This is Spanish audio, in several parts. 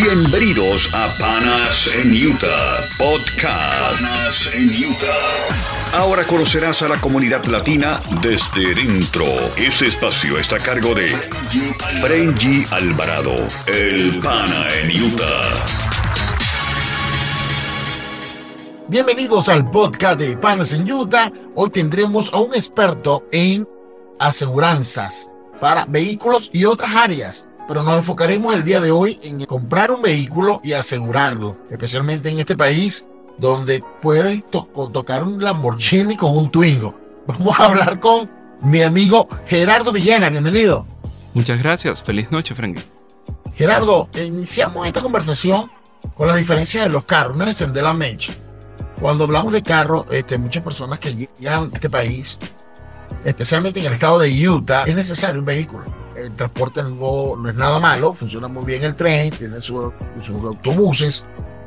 Bienvenidos a Panas en Utah Podcast. Panas en Utah. Ahora conocerás a la comunidad latina desde dentro. Este espacio está a cargo de Frenji Alvarado, el Pana en Utah. Bienvenidos al podcast de Panas en Utah. Hoy tendremos a un experto en aseguranzas para vehículos y otras áreas pero nos enfocaremos el día de hoy en comprar un vehículo y asegurarlo, especialmente en este país donde puedes tocar un Lamborghini con un Twingo. Vamos a hablar con mi amigo Gerardo Villena, bienvenido. Muchas gracias, feliz noche, Frank. Gerardo, iniciamos esta conversación con la diferencia de los carros, no encender la mecha. Cuando hablamos de carros, este, muchas personas que llegan a este país, especialmente en el estado de Utah, es necesario un vehículo el transporte no, no, es nada malo, funciona muy bien el tren, tiene sus autobuses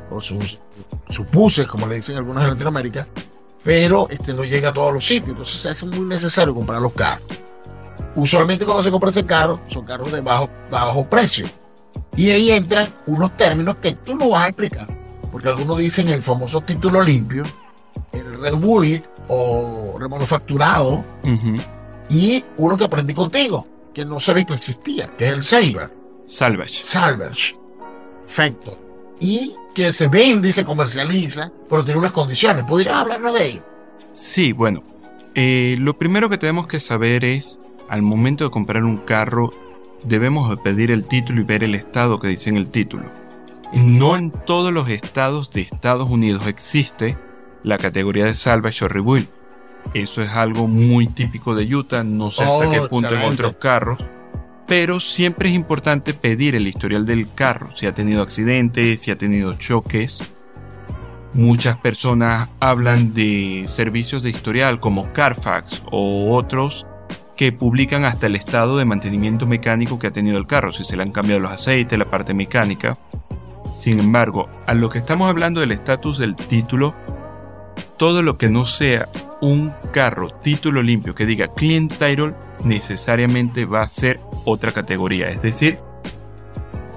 o sus, sus buses, como le dicen algunos en Latinoamérica, pero este, no llega a todos los sitios, entonces es muy necesario comprar los carros. Usualmente cuando se compra ese carro, son carros de bajo, bajo precio. Y ahí entran unos términos que tú no vas a explicar, porque algunos dicen el famoso título limpio, el rebuild o remanufacturado, y uno que aprendí contigo, que no sabía que existía, que es el Saber. Salvage. Salvage. Perfecto. Y que se vende y se comercializa, pero tiene unas condiciones. ¿Podrías hablarnos de ello? Sí, bueno. Eh, lo primero que tenemos que saber es, al momento de comprar un carro, debemos pedir el título y ver el estado que dice en el título. No en todos los estados de Estados Unidos existe la categoría de salvage o rebuild. Eso es algo muy típico de Utah, no sé hasta qué oh, punto en otros carros. Pero siempre es importante pedir el historial del carro, si ha tenido accidentes, si ha tenido choques. Muchas personas hablan de servicios de historial como Carfax o otros que publican hasta el estado de mantenimiento mecánico que ha tenido el carro, si se le han cambiado los aceites, la parte mecánica. Sin embargo, a lo que estamos hablando del estatus del título, todo lo que no sea un carro título limpio que diga Clean Title necesariamente va a ser otra categoría, es decir,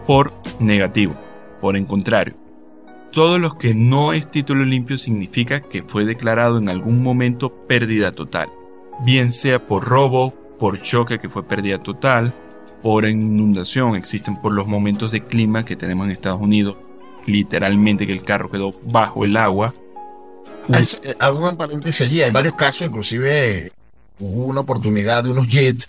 por negativo, por en contrario. Todo lo que no es título limpio significa que fue declarado en algún momento pérdida total, bien sea por robo, por choque que fue pérdida total, por inundación, existen por los momentos de clima que tenemos en Estados Unidos, literalmente que el carro quedó bajo el agua, eh, hago un paréntesis allí, hay varios casos, inclusive hubo una oportunidad de unos jets,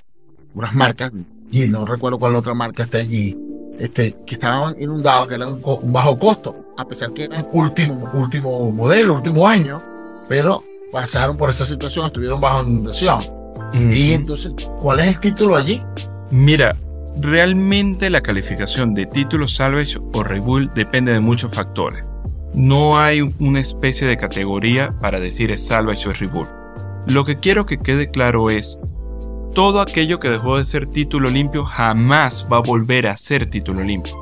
unas marcas, y no recuerdo cuál otra marca está allí, este, que estaban inundados, que eran un, bajo costo, a pesar que eran último, último modelo, último año, pero pasaron por esa situación, estuvieron bajo inundación. Y entonces, ¿cuál es el título allí? Mira, realmente la calificación de título salvage o rebuild depende de muchos factores. No hay una especie de categoría para decir es salvage o es rebuild. Lo que quiero que quede claro es, todo aquello que dejó de ser título limpio jamás va a volver a ser título limpio.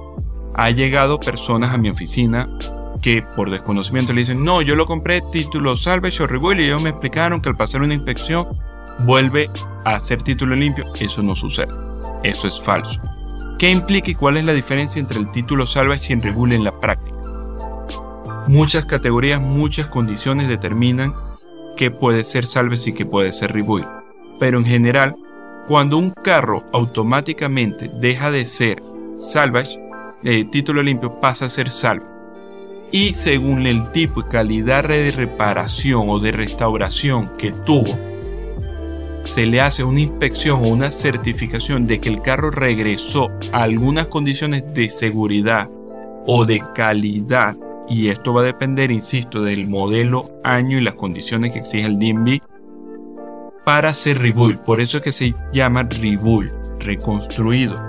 Ha llegado personas a mi oficina que por desconocimiento le dicen, no, yo lo compré título salvage o rebuild y ellos me explicaron que al pasar una inspección vuelve a ser título limpio. Eso no sucede. Eso es falso. ¿Qué implica y cuál es la diferencia entre el título salvage y el rebuild en la práctica? Muchas categorías, muchas condiciones determinan qué puede ser salvage y qué puede ser rebuild. Pero en general, cuando un carro automáticamente deja de ser salvage, el título limpio pasa a ser salvage. Y según el tipo y calidad de reparación o de restauración que tuvo, se le hace una inspección o una certificación de que el carro regresó a algunas condiciones de seguridad o de calidad y esto va a depender, insisto, del modelo, año y las condiciones que exige el DMV para hacer rebuild. Por eso es que se llama rebuild, reconstruido.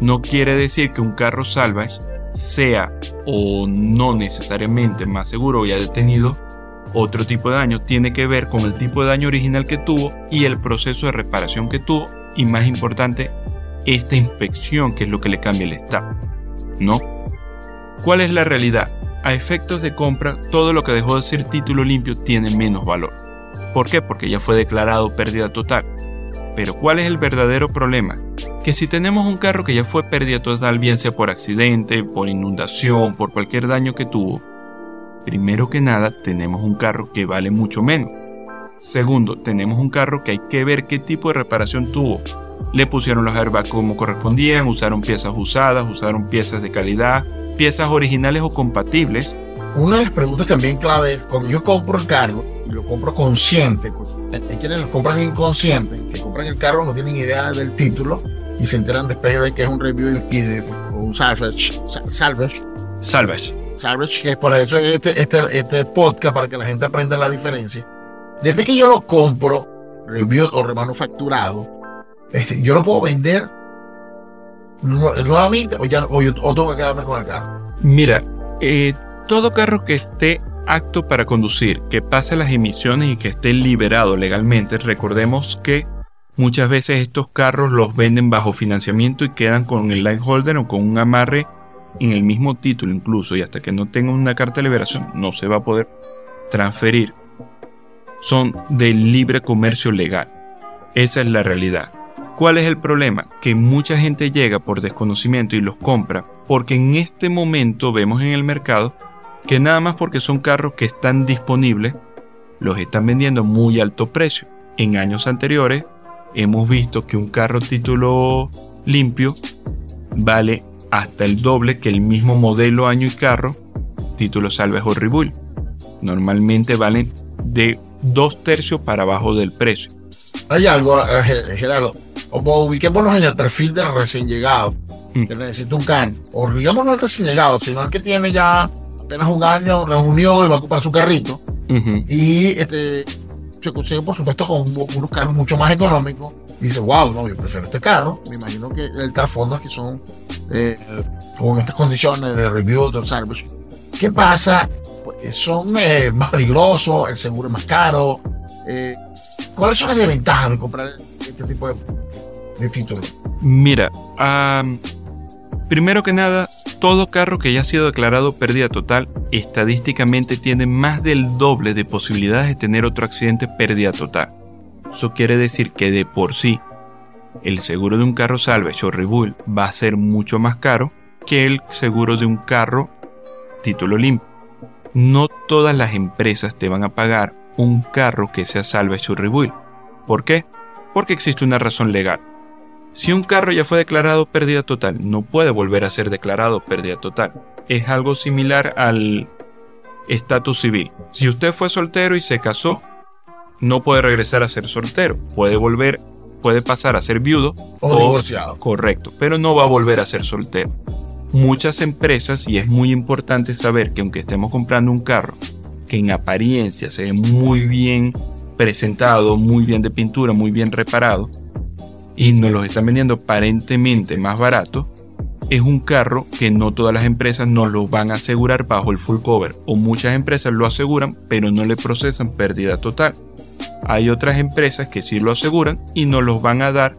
No quiere decir que un carro salvage sea o no necesariamente más seguro o haya detenido otro tipo de daño. Tiene que ver con el tipo de daño original que tuvo y el proceso de reparación que tuvo y más importante, esta inspección que es lo que le cambia el estado. ¿No? ¿Cuál es la realidad? A efectos de compra, todo lo que dejó de ser título limpio tiene menos valor. ¿Por qué? Porque ya fue declarado pérdida total. Pero ¿cuál es el verdadero problema? Que si tenemos un carro que ya fue pérdida total, bien sea por accidente, por inundación, por cualquier daño que tuvo, primero que nada tenemos un carro que vale mucho menos. Segundo, tenemos un carro que hay que ver qué tipo de reparación tuvo. Le pusieron los airbags como correspondían, usaron piezas usadas, usaron piezas de calidad, piezas originales o compatibles. Una de las preguntas también clave es, cuando yo compro el carro, y lo compro consciente, pues, hay quienes lo compran inconsciente, que compran el carro, no tienen idea del título, y se enteran después de que es un review y de, un salvage, salvage. Salvage. Salvage, que es por eso este, este, este podcast, para que la gente aprenda la diferencia. Desde que yo lo compro, review o remanufacturado, este, yo lo puedo vender nuevamente o, ya, o, tengo que quedarme con el carro. Mira, eh, todo carro que esté apto para conducir, que pase las emisiones y que esté liberado legalmente, recordemos que muchas veces estos carros los venden bajo financiamiento y quedan con el light holder o con un amarre en el mismo título incluso y hasta que no tenga una carta de liberación no se va a poder transferir. Son de libre comercio legal. Esa es la realidad. ¿Cuál es el problema? Que mucha gente llega por desconocimiento y los compra porque en este momento vemos en el mercado que nada más porque son carros que están disponibles, los están vendiendo a muy alto precio. En años anteriores hemos visto que un carro título limpio vale hasta el doble que el mismo modelo, año y carro título salvage o. Normalmente valen de dos tercios para abajo del precio. Hay algo, eh, Gerardo, o ubiquémonos en el perfil del recién llegado, mm. que necesita un can. O digamos no el recién llegado, sino el que tiene ya apenas un año, reunió y va a ocupar su carrito. Y este, se consigue, por supuesto, con unos carros mucho más económicos. Y dice, wow, no, yo prefiero este carro. Me imagino que el trasfondo es que son eh, con estas condiciones de review, de service. ¿Qué pasa? Pues son eh, más peligrosos, el seguro es más caro. Eh, ¿Cuáles son las desventajas de comprar este tipo de, título? Mira, primero que nada, todo carro que haya sido declarado pérdida total estadísticamente tiene más del doble de posibilidades de tener otro accidente pérdida total. Eso quiere decir que de por sí el seguro de un carro salvage o rebuild va a ser mucho más caro que el seguro de un carro título limpio. No todas las empresas te van a pagar un carro que sea salvage o rebuild. ¿Por qué? Porque existe una razón legal. Si un carro ya fue declarado pérdida total, no puede volver a ser declarado pérdida total. Es algo similar al estatus civil. Si usted fue soltero y se casó, no puede regresar a ser soltero. Puede volver, puede pasar a ser viudo o, divorciado. Correcto, pero no va a volver a ser soltero. Muchas empresas, y es muy importante saber que aunque estemos comprando un carro que en apariencia se ve muy bien presentado, muy bien de pintura, muy bien reparado, y nos los están vendiendo aparentemente más barato, es un carro que no todas las empresas nos lo van a asegurar bajo el full cover, o muchas empresas lo aseguran, pero no le procesan pérdida total. Hay otras empresas que sí lo aseguran y nos los van a dar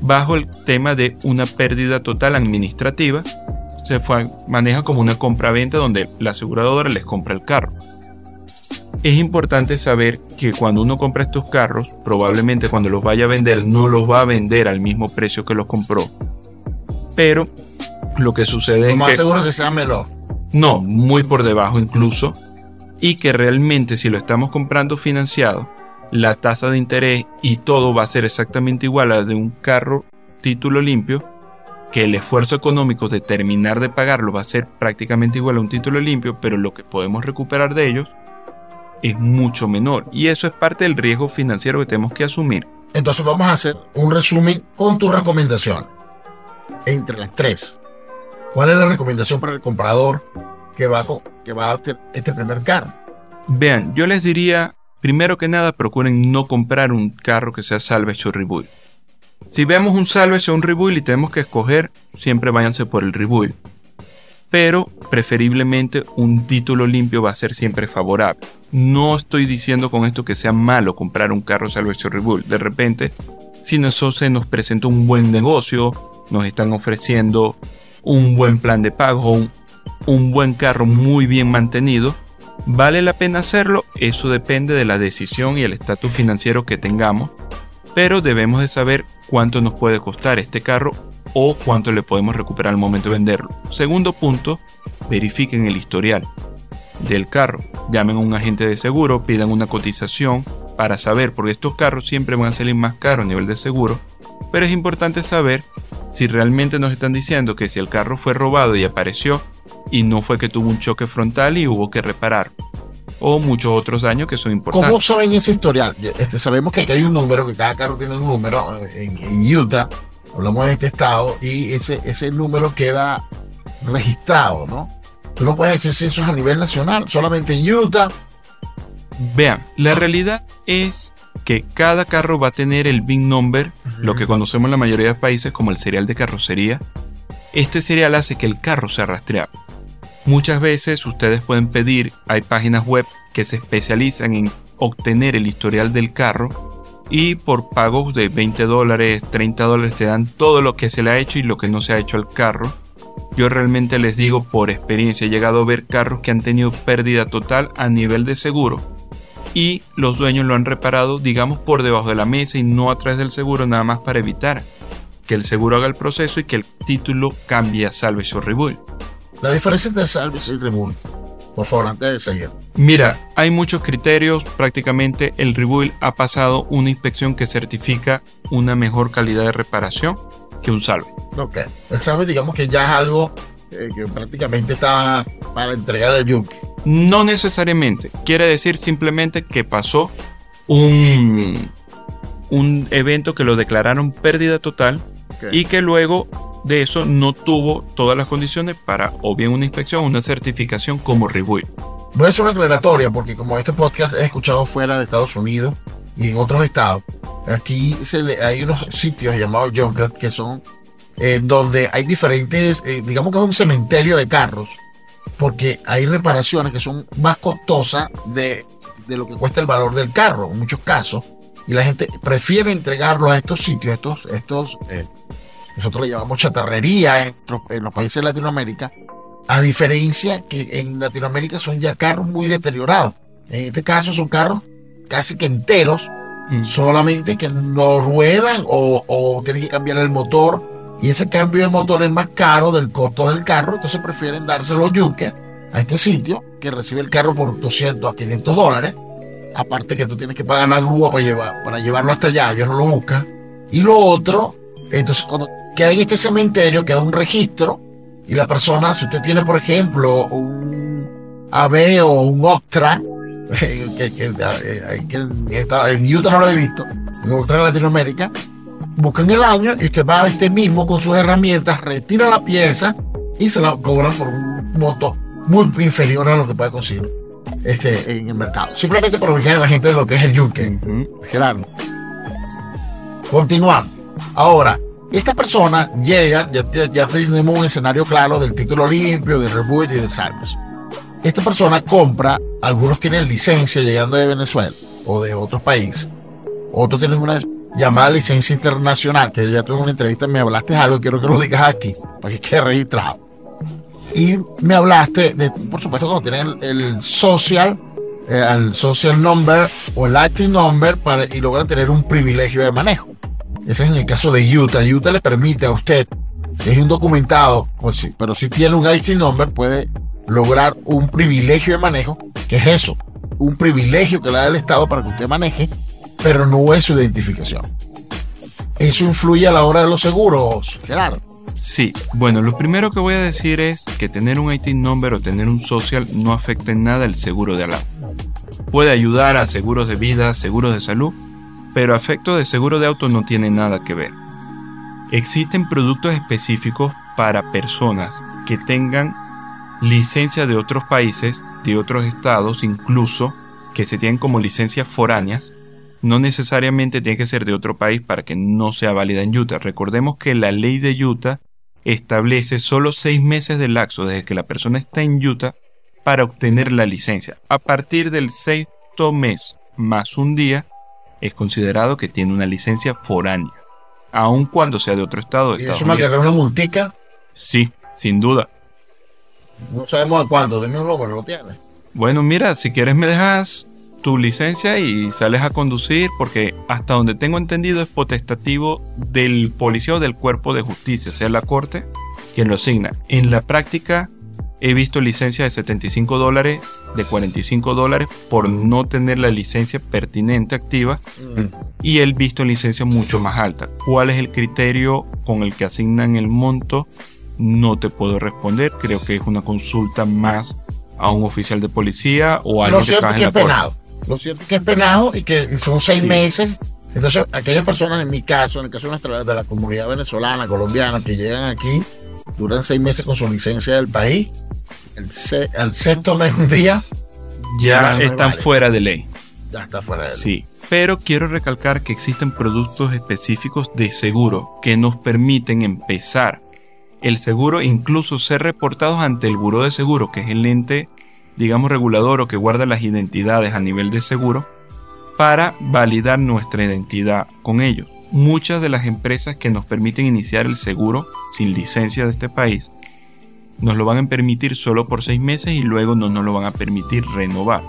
bajo el tema de una pérdida total administrativa. Se maneja como una compra-venta donde la aseguradora les compra el carro. Es importante saber que cuando uno compra estos carros, probablemente cuando los vaya a vender no los va a vender al mismo precio que los compró. Pero lo que sucede es más que... seguro que sea menor. No, muy por debajo incluso. Y que realmente si lo estamos comprando financiado, la tasa de interés y todo va a ser exactamente igual a la de un carro título limpio, que el esfuerzo económico de terminar de pagarlo va a ser prácticamente igual a un título limpio, pero lo que podemos recuperar de ellos es mucho menor y eso es parte del riesgo financiero que tenemos que asumir. Entonces vamos a hacer un resumen con tu recomendación. Entre las tres. ¿Cuál es la recomendación para el comprador que va, que va a tener este primer carro? Vean, yo les diría, primero que nada, procuren no comprar un carro que sea salvage o rebuild. Si vemos un salvage o un rebuild y tenemos que escoger, siempre váyanse por el rebuild pero preferiblemente un título limpio va a ser siempre favorable. No estoy diciendo con esto que sea malo comprar un carro Salvation Rebuild. De repente, si eso se nos presenta un buen negocio, nos están ofreciendo un buen plan de pago, un, un buen carro muy bien mantenido, ¿vale la pena hacerlo? Eso depende de la decisión y el estatus financiero que tengamos, pero debemos de saber cuánto nos puede costar este carro o cuánto le podemos recuperar al momento de venderlo. Segundo punto, verifiquen el historial del carro. Llamen a un agente de seguro, pidan una cotización para saber, porque estos carros siempre van a salir más caros a nivel de seguro, pero es importante saber si realmente nos están diciendo que si el carro fue robado y apareció y no fue que tuvo un choque frontal y hubo que reparar o muchos otros daños que son importantes. ¿Cómo saben ese historial? Este, sabemos que aquí hay un número, que cada carro tiene un número eh, en, Utah, hablamos de este estado, y ese, ese número queda registrado, ¿no? Tú no puedes eso es a nivel nacional, solamente en Utah. Vean, la realidad es que cada carro va a tener el VIN number, lo que conocemos en la mayoría de países como el serial de carrocería. Este serial hace que el carro sea rastreable. Muchas veces ustedes pueden pedir, hay páginas web que se especializan en obtener el historial del carro y por pagos de 20 dólares, 30 dólares te dan todo lo que se le ha hecho y lo que no se ha hecho al carro. Yo realmente les digo por experiencia, he llegado a ver carros que han tenido pérdida total a nivel de seguro y los dueños lo han reparado digamos por debajo de la mesa y no a través del seguro nada más para evitar que el seguro haga el proceso y que el título cambie a Salvage o Rebuild. La diferencia entre Salvage y Rebuild. Por favor, antes de seguir. Mira, hay muchos criterios. Prácticamente el Rebuild ha pasado una inspección que certifica una mejor calidad de reparación que un Salve. Ok. El Salve, digamos que ya es algo eh, que prácticamente está para entregar de yunque. No necesariamente. Quiere decir simplemente que pasó un, un evento que lo declararon pérdida total y que luego de eso no tuvo todas las condiciones para o bien una inspección una certificación como rebuild. Voy a hacer una aclaratoria porque como este podcast he escuchado fuera de Estados Unidos y en otros estados, aquí hay unos sitios llamados junket que son eh, donde hay diferentes, eh, digamos que es un cementerio de carros, porque hay reparaciones que son más costosas de, de lo que cuesta el valor del carro en muchos casos y la gente prefiere entregarlo a estos sitios, estos, estos eh, nosotros le llamamos chatarrería en, los países de Latinoamérica, a diferencia que en Latinoamérica son ya carros muy deteriorados. En este caso son carros casi que enteros, mm. solamente que no ruedan o, o tienen que cambiar el motor. Y ese cambio de motor es más caro del costo del carro, entonces prefieren dárselo yunque a este sitio, que recibe el carro por 200 a 500 dólares. Aparte que tú tienes que pagar la grúa para, llevar, para llevarlo hasta allá, ellos no lo buscan. Y lo otro, entonces cuando que hay este cementerio, queda un registro, y la persona, si usted tiene, por ejemplo, un AB o un Octra, que, que, eh, en Utah no lo he visto, en otra Latinoamérica, buscan el año y usted va a este mismo con sus herramientas, retira la pieza y se la cobran por un monto muy inferior a lo que puede conseguir este, en el mercado. Simplemente para ubicar a la gente de lo que es el yunque. Gerardo. Continuamos. Ahora, esta persona llega, ya, tenemos un escenario claro del título limpio, del rebuild y del salvage. Esta persona compra, algunos tienen licencia llegando de Venezuela o de otros países, otros tienen una llamada licencia internacional, que ya tuve una entrevista, me hablaste de algo, quiero que lo digas aquí, para que quede registrado. Y me hablaste de, por supuesto, cuando tienen el, social, eh, el social number o el IT number para, y logran tener un privilegio de manejo. Ese es en el caso de Utah. Utah le permite a usted, si es un documentado, o si, pero si tiene un IT number, puede lograr un privilegio de manejo, que es eso, un privilegio que le da el Estado para que usted maneje, pero no es su identificación. Eso influye a la hora de los seguros, claro. Sí, bueno, lo primero que voy a decir es que tener un IT number o tener un social no afecta en nada el seguro de ala. Puede ayudar a seguros de vida, seguros de salud, pero afecto de seguro de auto no tiene nada que ver. Existen productos específicos para personas que tengan licencia de otros países, de otros estados, incluso que se tienen como licencias foráneas. No necesariamente tiene que ser de otro país para que no sea válida en Utah. Recordemos que la ley de Utah establece solo seis meses de laxo desde que la persona está en Utah para obtener la licencia. A partir del sexto mes más un día, es considerado que tiene una licencia foránea, aun cuando sea de otro estado. De ¿Y eso me una multica? Sí, sin duda. No sabemos a cuándo, de un número, lo tiene. Bueno, mira, si quieres me dejas tu licencia y sales a conducir porque hasta donde tengo entendido es potestativo del policía o del cuerpo de justicia, sea la corte quien lo asigna. En la práctica he visto licencias de 75 dólares, de 45 dólares por no tener la licencia pertinente activa y he visto licencias mucho más altas. ¿Cuál es el criterio con el que asignan el monto? No te puedo responder, creo que es una consulta más a un oficial de policía o a Lo cierto es que es penado. Lo cierto es que es penado y que son seis meses. Entonces, aquellas personas, en mi caso, en el caso de la comunidad venezolana, colombiana, que llegan aquí, duran seis meses con su licencia del país, el al sexto mes un día, ya, están fuera de ley. Ya está fuera de ley. Sí. Pero quiero recalcar que existen productos específicos de seguro que nos permiten empezar el seguro, incluso ser reportados ante el Buró de Seguro, que es el ente, digamos, regulador o que guarda las identidades a nivel de seguro, para validar nuestra identidad con ellos. Muchas de las empresas que nos permiten iniciar el seguro sin licencia de este país nos lo van a permitir solo por seis meses y luego no nos lo van a permitir renovar.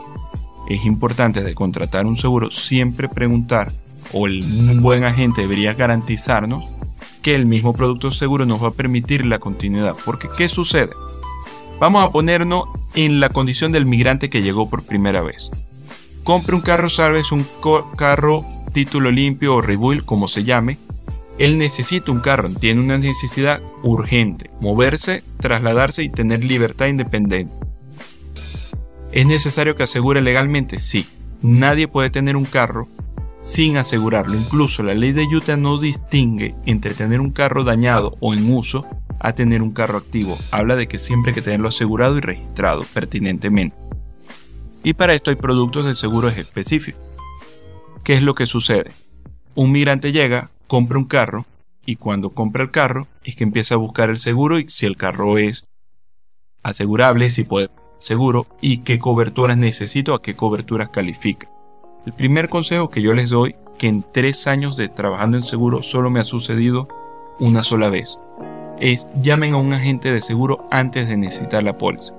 Es importante de contratar un seguro siempre preguntar o el, buen agente debería garantizarnos que el mismo producto seguro nos va a permitir la continuidad. Porque ¿qué sucede? Vamos a ponernos en la condición del migrante que llegó por primera vez. Compre un carro salves, un carro título limpio o rebuild, como se llame. Él necesita un carro, tiene una necesidad urgente, moverse, trasladarse y tener libertad e independencia. ¿Es necesario que asegure legalmente? Sí. Nadie puede tener un carro sin asegurarlo. Incluso la ley de Utah no distingue entre tener un carro dañado o en uso a tener un carro activo. Habla de que siempre hay que tenerlo asegurado y registrado pertinentemente. Y para esto hay productos de seguros específicos. ¿Qué es lo que sucede? Un migrante llega, compra un carro y cuando compra el carro es que empieza a buscar el seguro y si el carro es asegurable, si puede seguro y qué coberturas necesito, a qué coberturas califica. El primer consejo que yo les doy, que en tres años de trabajando en seguro solo me ha sucedido una sola vez, es llamen a un agente de seguro antes de necesitar la póliza.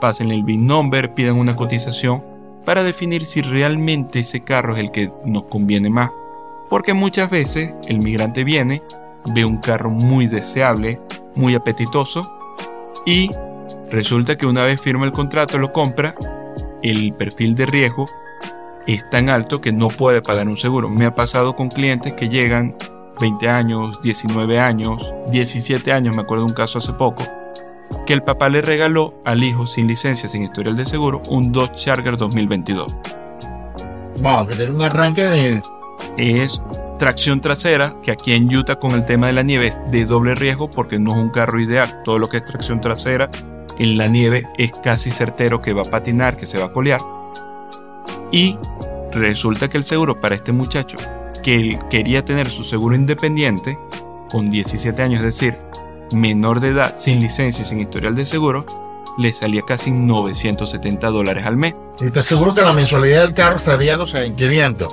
Pasen el BIN number, pidan una cotización para definir si realmente ese carro es el que nos conviene más. Porque muchas veces el migrante viene, ve un carro muy deseable, muy apetitoso y resulta que una vez firma el contrato, lo compra, el perfil de riesgo es tan alto que no puede pagar un seguro. Me ha pasado con clientes que llegan 20 años, 19 años, 17 años, me acuerdo de un caso hace poco, que el papá le regaló al hijo sin licencia, sin historial de seguro, un Dodge Charger 2022. Wow, que tiene un arranque de... Es tracción trasera, que aquí en Utah con el tema de la nieve es de doble riesgo porque no es un carro ideal. Todo lo que es tracción trasera en la nieve es casi certero que va a patinar, que se va a colear y resulta que el seguro para este muchacho, que él quería tener su seguro independiente, con 17 años, es decir, menor de edad, sin licencia y sin historial de seguro, le salía casi 970 dólares al mes. Y te aseguro que la mensualidad del carro estaría, no sé, en 500.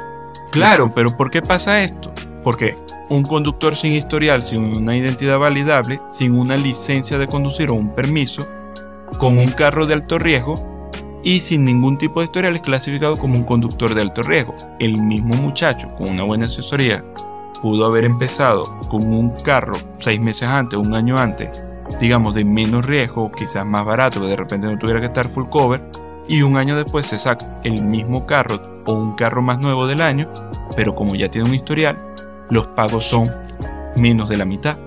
Claro, pero ¿por qué pasa esto? Porque un conductor sin historial, sin una identidad validable, sin una licencia de conducir o un permiso, con un carro de alto riesgo, y sin ningún tipo de historial es clasificado como un conductor de alto riesgo. El mismo muchacho con una buena asesoría pudo haber empezado con un carro seis meses antes, un año antes, digamos de menos riesgo, quizás más barato, que de repente no tuviera que estar full cover, y un año después se saca el mismo carro o un carro más nuevo del año, pero como ya tiene un historial, los pagos son menos de la mitad.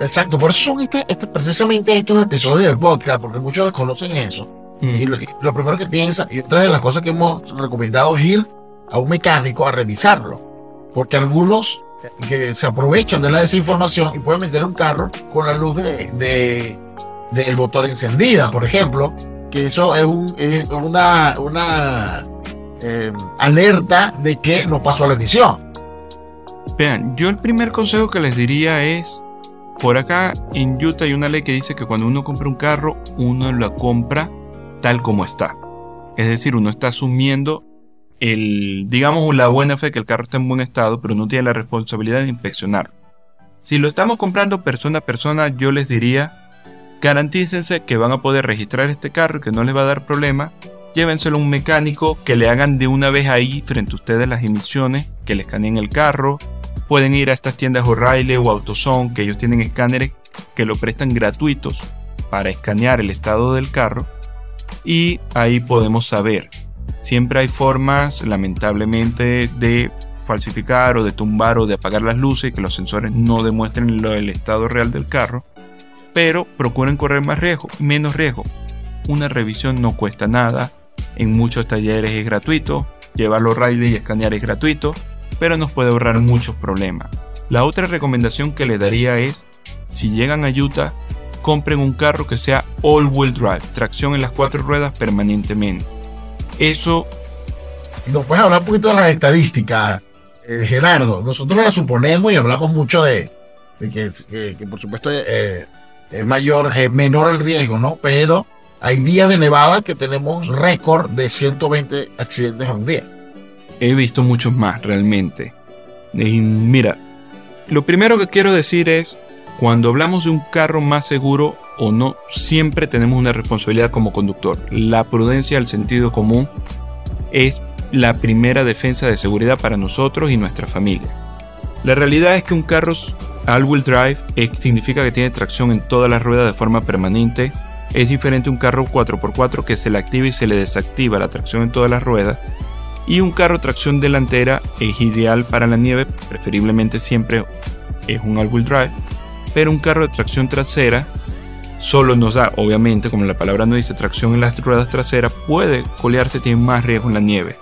Exacto, por eso son este, este, precisamente estos episodios del podcast, porque muchos desconocen eso y lo, primero que piensa, y otra de las cosas que hemos recomendado es ir a un mecánico a revisarlo. Porque algunos que se aprovechan de la desinformación y pueden meter un carro con la luz de, del motor encendida, por ejemplo, que eso es, una, una em, alerta de que no pasó la emisión. Vean, yo el primer consejo que les diría es, por acá en Utah hay una ley que dice que cuando uno compra un carro, uno lo compra tal como está. Es decir, uno está asumiendo el, digamos, la buena fe que el carro está en buen estado, pero no tiene la responsabilidad de inspeccionarlo. Si lo estamos comprando persona a persona, yo les diría, garantícense que van a poder registrar este carro que no les va a dar problema llévenselo a un mecánico que le hagan de una vez ahí frente a ustedes las emisiones, que le escaneen el carro. Pueden ir a estas tiendas O'Reilly o AutoZone, que ellos tienen escáneres que lo prestan gratuitos para escanear el estado del carro. Y ahí podemos saber. Siempre hay formas, lamentablemente, de falsificar o de tumbar o de apagar las luces que los sensores no demuestren el estado real del carro. Pero procuren correr más riesgo, menos riesgo. Una revisión no cuesta nada. En muchos talleres es gratuito. Llevarlo Riley y escanear es gratuito. Pero nos puede ahorrar muchos problemas. La otra recomendación que le daría es, si llegan a Utah, compren un carro que sea all-wheel drive, tracción en las cuatro ruedas permanentemente. Eso... ¿Nos puedes hablar un poquito de las estadísticas, eh, Gerardo? Nosotros la suponemos y hablamos mucho de, que, por supuesto eh, es mayor, es menor el riesgo, ¿no? Pero hay días de nevada que tenemos récord de 120 accidentes a un día. He visto muchos más realmente. Mira, lo primero que quiero decir es, cuando hablamos de un carro más seguro o no, siempre tenemos una responsabilidad como conductor. La prudencia, el sentido común es la primera defensa de seguridad para nosotros y nuestra familia. La realidad es que un carro all-wheel drive significa que tiene tracción en todas las ruedas de forma permanente es diferente un carro 4x4 que se le activa y se le desactiva la tracción en todas las ruedas. Y un carro tracción delantera es ideal para la nieve, preferiblemente siempre es un all-wheel drive. Pero un carro de tracción trasera solo nos da, obviamente, como la palabra no dice, tracción en las ruedas traseras, puede colearse, tiene más riesgo en la nieve.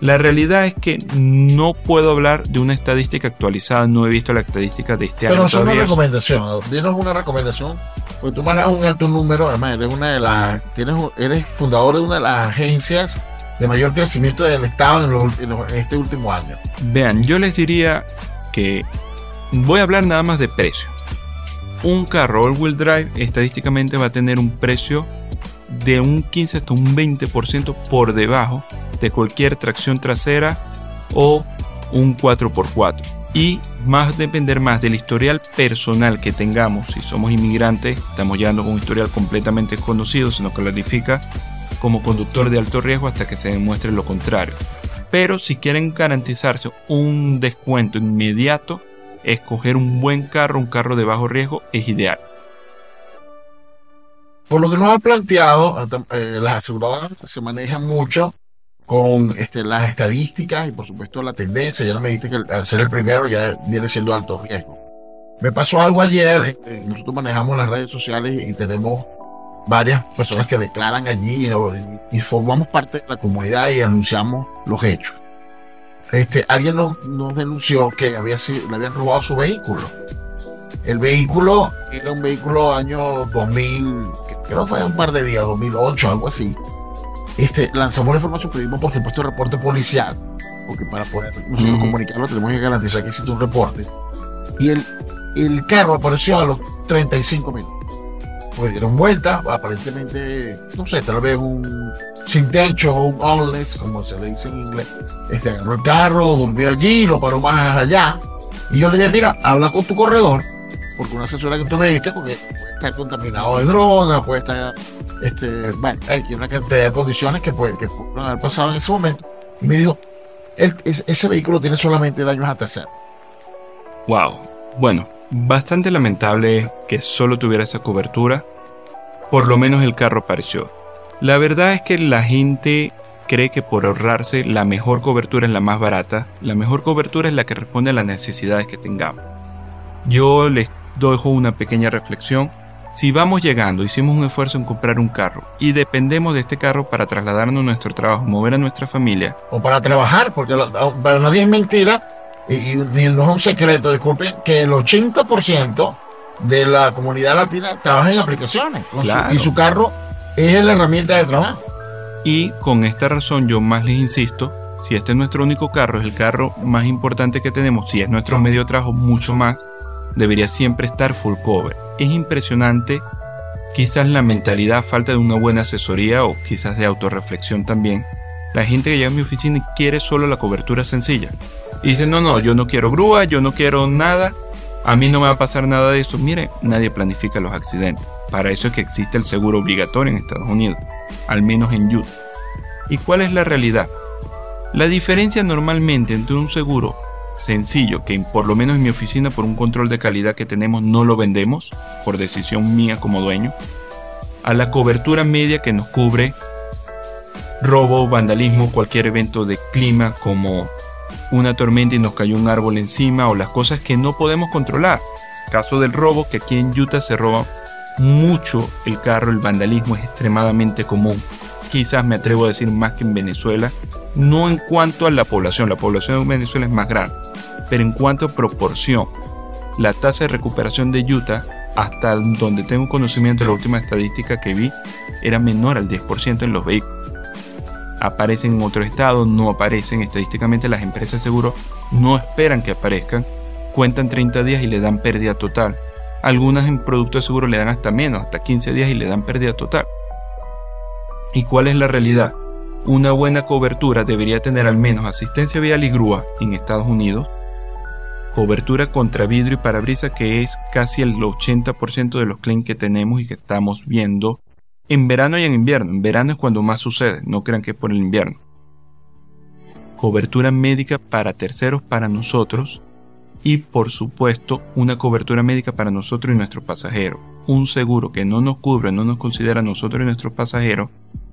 La realidad es que no puedo hablar de una estadística actualizada, no he visto la estadística de este año. Pero es una recomendación, dinos una recomendación, porque tú manejas un alto número, además eres una de las, tienes, eres fundador de una de las agencias de mayor crecimiento del Estado en, este último año. Vean, yo les diría que voy a hablar nada más de precio. Un carro all-wheel drive estadísticamente va a tener un precio de un 15 hasta un 20% por debajo de cualquier tracción trasera o un 4x4 y más depender más del historial personal que tengamos. Si somos inmigrantes estamos llevando con un historial completamente desconocido se nos clarifica como conductor de alto riesgo hasta que se demuestre lo contrario. Pero si quieren garantizarse un descuento inmediato escoger un buen carro un carro de bajo riesgo es ideal. Por lo que nos ha planteado, eh, las aseguradoras se manejan mucho con este, las estadísticas y por supuesto la tendencia. Ya me dijiste que al ser el primero ya viene siendo alto riesgo. Me pasó algo ayer, este, nosotros manejamos las redes sociales y tenemos varias personas que declaran allí y, formamos parte de la comunidad y anunciamos los hechos. Este, alguien nos, nos denunció que había sido, le habían robado su vehículo. El vehículo era un vehículo año 2000, creo que fue un par de días, 2008, algo así este, lanzamos la información, pedimos por supuesto el reporte policial, porque para poder nosotros comunicarlo tenemos que garantizar que existe un reporte. Y el, el carro apareció a los 35 minutos. Pues dieron vuelta, aparentemente, no sé, tal vez un sin techo o un homeless, como se le dice en inglés. Este agarró el carro, durmió allí, lo paró más allá. Y yo le dije, mira, habla con tu corredor, porque una asesora que tú me diste, porque puede estar contaminado de droga, puede estar este, bueno, hay una cantidad de condiciones que, puede, que pueden haber pasado en ese momento. Y me dijo, ese vehículo tiene solamente daños a tercero. Wow. Bueno, bastante lamentable que solo tuviera esa cobertura. Por lo menos el carro apareció. La verdad es que la gente cree que por ahorrarse la mejor cobertura es la más barata. La mejor cobertura es la que responde a las necesidades que tengamos. Yo les dejo una pequeña reflexión si vamos llegando, hicimos un esfuerzo en comprar un carro y dependemos de este carro para trasladarnos a nuestro trabajo, mover a nuestra familia. O para trabajar, porque para nadie es mentira y, no es un secreto, disculpen, que el 80% de la comunidad latina trabaja en aplicaciones y su carro es la herramienta de trabajo. Y con esta razón yo más les insisto, si este es nuestro único carro, es el carro más importante que tenemos, si es nuestro medio de trabajo, mucho más, debería siempre estar full cover es impresionante quizás la mentalidad, falta de una buena asesoría o quizás de autorreflexión también. La gente que llega a mi oficina quiere solo la cobertura sencilla. Y dice, no, no, yo no quiero grúa, yo no quiero nada, a mí no me va a pasar nada de eso. Mire, nadie planifica los accidentes. Para eso es que existe el seguro obligatorio en Estados Unidos, al menos en Utah. ¿Y cuál es la realidad? La diferencia normalmente entre un seguro sencillo, que por lo menos en mi oficina por un control de calidad que tenemos no lo vendemos, por decisión mía como dueño, a la cobertura media que nos cubre robo, vandalismo, cualquier evento de clima como una tormenta y nos cayó un árbol encima o las cosas que no podemos controlar. Caso del robo, que aquí en Utah se roba mucho el carro, el vandalismo es extremadamente común. Quizás me atrevo a decir más que en Venezuela, no en cuanto a la población, la población de Venezuela es más grande, pero en cuanto a proporción, la tasa de recuperación de Utah, hasta donde tengo conocimiento de la última estadística que vi, era menor al 10% en los vehículos. Aparecen en otro estado, no aparecen estadísticamente, las empresas de seguro no esperan que aparezcan, cuentan 30 días y le dan pérdida total. Algunas en productos de seguro le dan hasta menos, hasta 15 días y le dan pérdida total. ¿Y cuál es la realidad? Una buena cobertura debería tener al menos asistencia vial y grúa en Estados Unidos, cobertura contra vidrio y parabrisa que es casi el 80% de los claims que tenemos y que estamos viendo en verano y en invierno. En verano es cuando más sucede, no crean que es por el invierno. Cobertura médica para terceros, para nosotros y por supuesto una cobertura médica para nosotros y nuestros pasajeros. Un seguro que no nos cubre, no nos considera nosotros y nuestros pasajeros,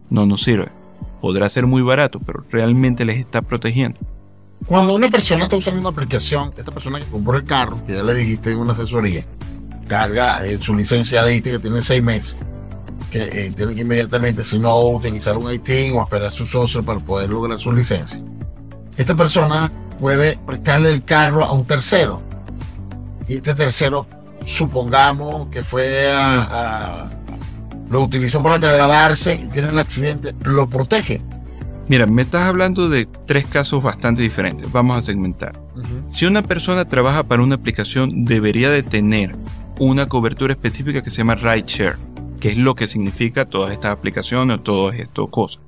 no nos sirve podrá ser muy barato, pero realmente les está protegiendo. Cuando una persona está usando una aplicación, esta persona que compró el carro, que ya le dijiste en una asesoría, carga eh, su licencia de IT que tiene seis meses, que eh, tiene que inmediatamente, si no, utilizar un IT o esperar a su socio para poder lograr su licencia. Esta persona puede prestarle el carro a un tercero. Y este tercero, supongamos que fue a lo utilizó para trasladarse tiene el accidente, lo protege. Mira, me estás hablando de tres casos bastante diferentes. Vamos a segmentar. Si una persona trabaja para una aplicación, debería de tener una cobertura específica que se llama Rideshare, que es lo que significa todas estas aplicaciones o todas estas cosas.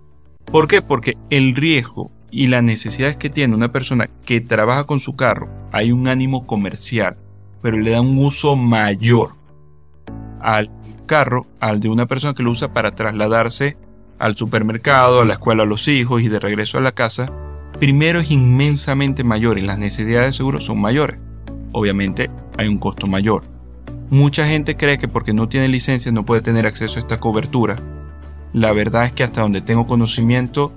¿Por qué? Porque el riesgo y las necesidades que tiene una persona que trabaja con su carro, hay un ánimo comercial, pero le da un uso mayor al carro al de una persona que lo usa para trasladarse al supermercado, a la escuela a los hijos y de regreso a la casa, primero es inmensamente mayor y las necesidades de seguro son mayores. Obviamente hay un costo mayor. Mucha gente cree que porque no tiene licencia no puede tener acceso a esta cobertura. La verdad es que hasta donde tengo conocimiento,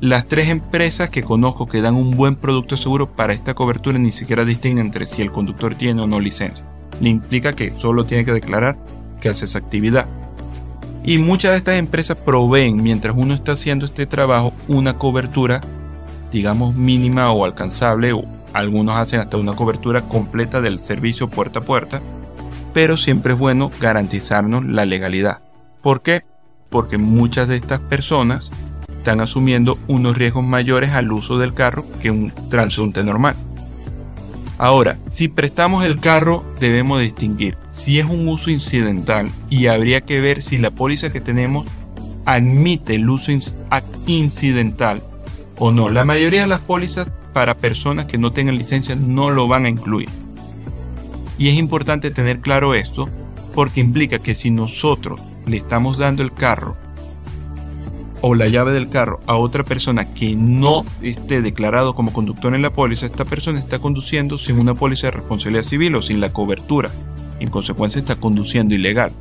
las tres empresas que conozco que dan un buen producto seguro para esta cobertura ni siquiera distinguen entre si el conductor tiene o no licencia. Le implica que solo tiene que declarar que hace esa actividad. Y muchas de estas empresas proveen, mientras uno está haciendo este trabajo, una cobertura, digamos, mínima o alcanzable, o algunos hacen hasta una cobertura completa del servicio puerta a puerta, pero siempre es bueno garantizarnos la legalidad. ¿Por qué? Porque muchas de estas personas están asumiendo unos riesgos mayores al uso del carro que un transeúnte normal. Ahora, si prestamos el carro, debemos distinguir si es un uso incidental y habría que ver si la póliza que tenemos admite el uso incidental o no. La mayoría de las pólizas para personas que no tengan licencia no lo van a incluir. Y es importante tener claro esto porque implica que si nosotros le estamos dando el carro o la llave del carro a otra persona que no esté declarado como conductor en la póliza, esta persona está conduciendo sin una póliza de responsabilidad civil o sin la cobertura. En consecuencia está conduciendo ilegal.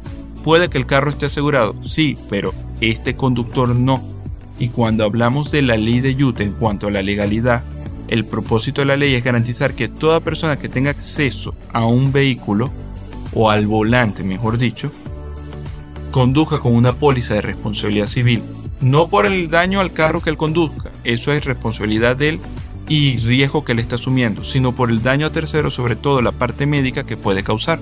Puede que el carro esté asegurado, sí, pero este conductor no. Y cuando hablamos de la ley de Utah en cuanto a la legalidad, el propósito de la ley es garantizar que toda persona que tenga acceso a un vehículo, o al volante mejor dicho, conduzca con una póliza de responsabilidad civil no por el daño al carro que él conduzca, eso es responsabilidad de él y riesgo que él está asumiendo, sino por el daño a terceros, sobre todo la parte médica que puede causar.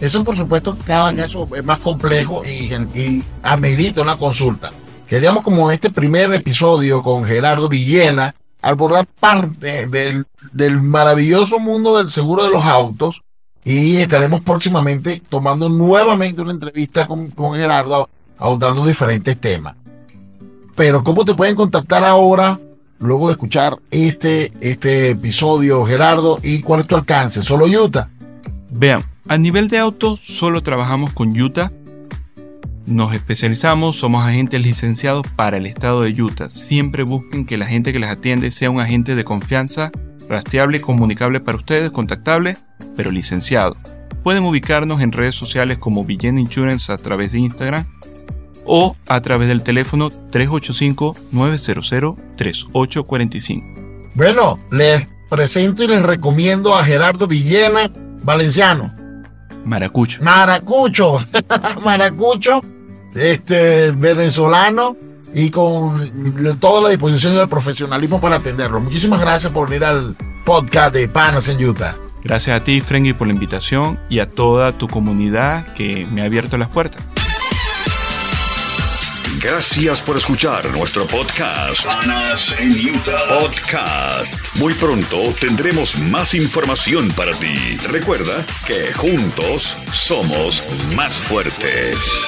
Eso, por supuesto, cada caso es más complejo y, y amerita una consulta. Queríamos, como este primer episodio con Gerardo Villena, abordar parte del, del maravilloso mundo del seguro de los autos y estaremos próximamente tomando nuevamente una entrevista con, con Gerardo ahondando diferentes temas. Pero ¿cómo te pueden contactar ahora, luego de escuchar este, este episodio, Gerardo? ¿Y cuál es tu alcance? ¿Solo Utah? Vean, a nivel de autos solo trabajamos con Utah. Nos especializamos, somos agentes licenciados para el estado de Utah. Siempre busquen que la gente que les atiende sea un agente de confianza, rastreable comunicable para ustedes, contactable, pero licenciado. Pueden ubicarnos en redes sociales como Villena Insurance a través de Instagram o a través del teléfono 385-900-3845. Bueno, les presento y les recomiendo a Gerardo Villena, valenciano. Maracucho. Maracucho, Maracucho, este venezolano y con toda la disposición y el profesionalismo para atenderlo. Muchísimas gracias por venir al podcast de Panas en Utah. Gracias a ti, Frenkie, por la invitación y a toda tu comunidad que me ha abierto las puertas. Gracias por escuchar nuestro podcast. Panas en Utah. Podcast. Muy pronto tendremos más información para ti. Recuerda que juntos somos más fuertes.